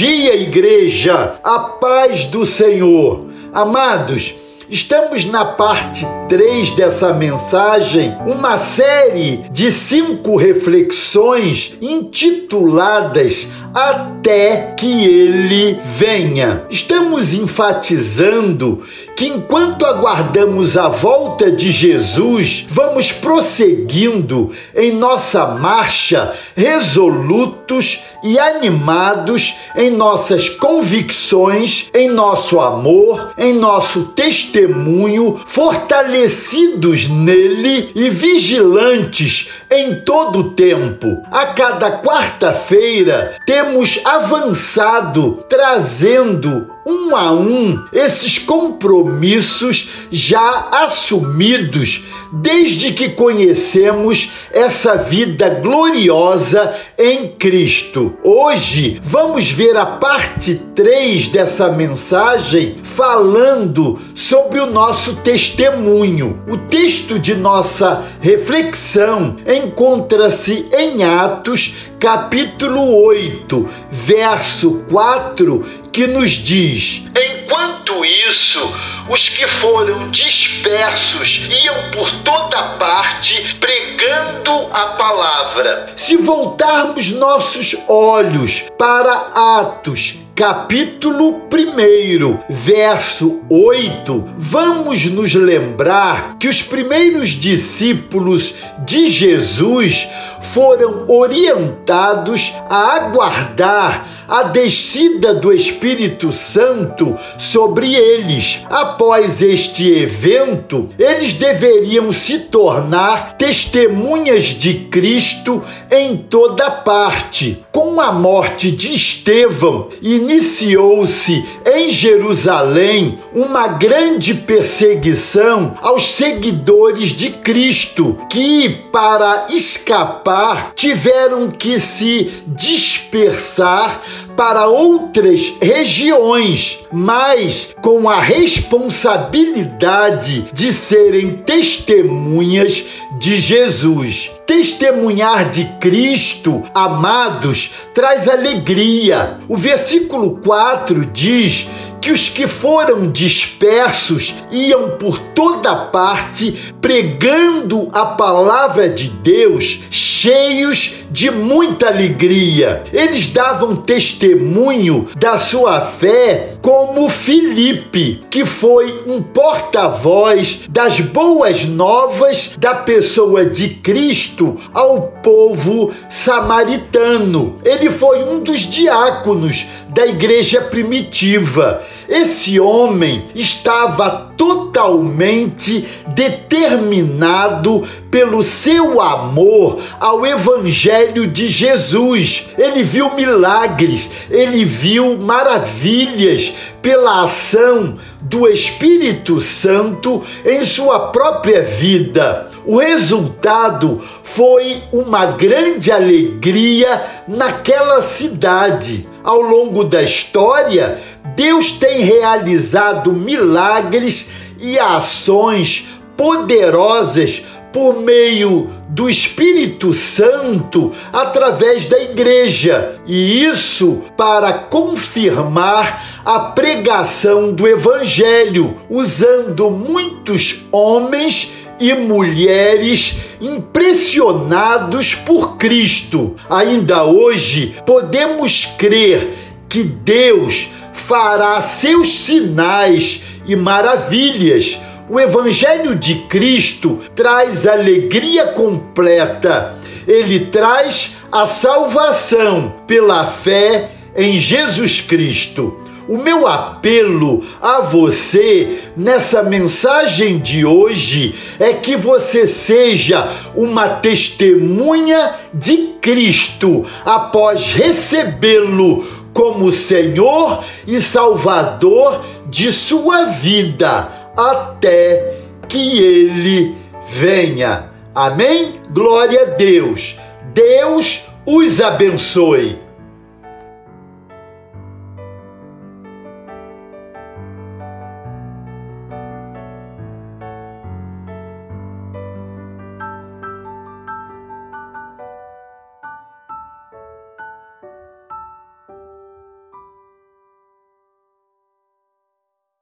dia, igreja, a paz do Senhor. Amados, Estamos na parte 3 dessa mensagem, uma série de cinco reflexões intituladas Até que Ele Venha. Estamos enfatizando que enquanto aguardamos a volta de Jesus, vamos prosseguindo em nossa marcha resolutos e animados em nossas convicções, em nosso amor, em nosso testemunho, fortalecidos nele e vigilantes em todo tempo. A cada quarta-feira temos avançado trazendo um a um esses compromissos já assumidos desde que conhecemos essa vida gloriosa em Cristo. Hoje vamos ver a parte 3 dessa mensagem falando sobre o nosso testemunho. O texto de nossa reflexão encontra-se em Atos, capítulo 8, verso 4, que nos diz: Enquanto isso, os que foram dispersos iam por toda parte pregando a palavra. Se voltarmos nossos olhos para Atos, capítulo 1, verso 8, vamos nos lembrar que os primeiros discípulos de Jesus foram orientados a aguardar a descida do Espírito Santo sobre eles. Após este evento, eles deveriam se tornar testemunhas de Cristo em toda parte. Com a morte de Estevão, iniciou-se em Jerusalém uma grande perseguição aos seguidores de Cristo, que, para escapar, tiveram que se dispersar para outras regiões, mas com a responsabilidade de serem testemunhas de Jesus. Testemunhar de Cristo, amados, traz alegria. O versículo 4 diz que os que foram dispersos iam por toda parte pregando a palavra de Deus, cheios de muita alegria. Eles davam testemunho da sua fé, como Filipe, que foi um porta-voz das boas novas da pessoa de Cristo ao povo samaritano. Ele foi um dos diáconos da igreja primitiva. Esse homem estava totalmente determinado pelo seu amor ao Evangelho de Jesus. Ele viu milagres, ele viu maravilhas pela ação do Espírito Santo em sua própria vida. O resultado foi uma grande alegria naquela cidade. Ao longo da história, Deus tem realizado milagres e ações poderosas por meio do Espírito Santo através da igreja, e isso para confirmar a pregação do Evangelho, usando muitos homens e mulheres impressionados por Cristo. Ainda hoje podemos crer que Deus fará seus sinais e maravilhas. O Evangelho de Cristo traz alegria completa. Ele traz a salvação pela fé em Jesus Cristo. O meu apelo a você nessa mensagem de hoje é que você seja uma testemunha de Cristo após recebê-lo como Senhor e Salvador de sua vida até que ele venha. Amém? Glória a Deus. Deus os abençoe.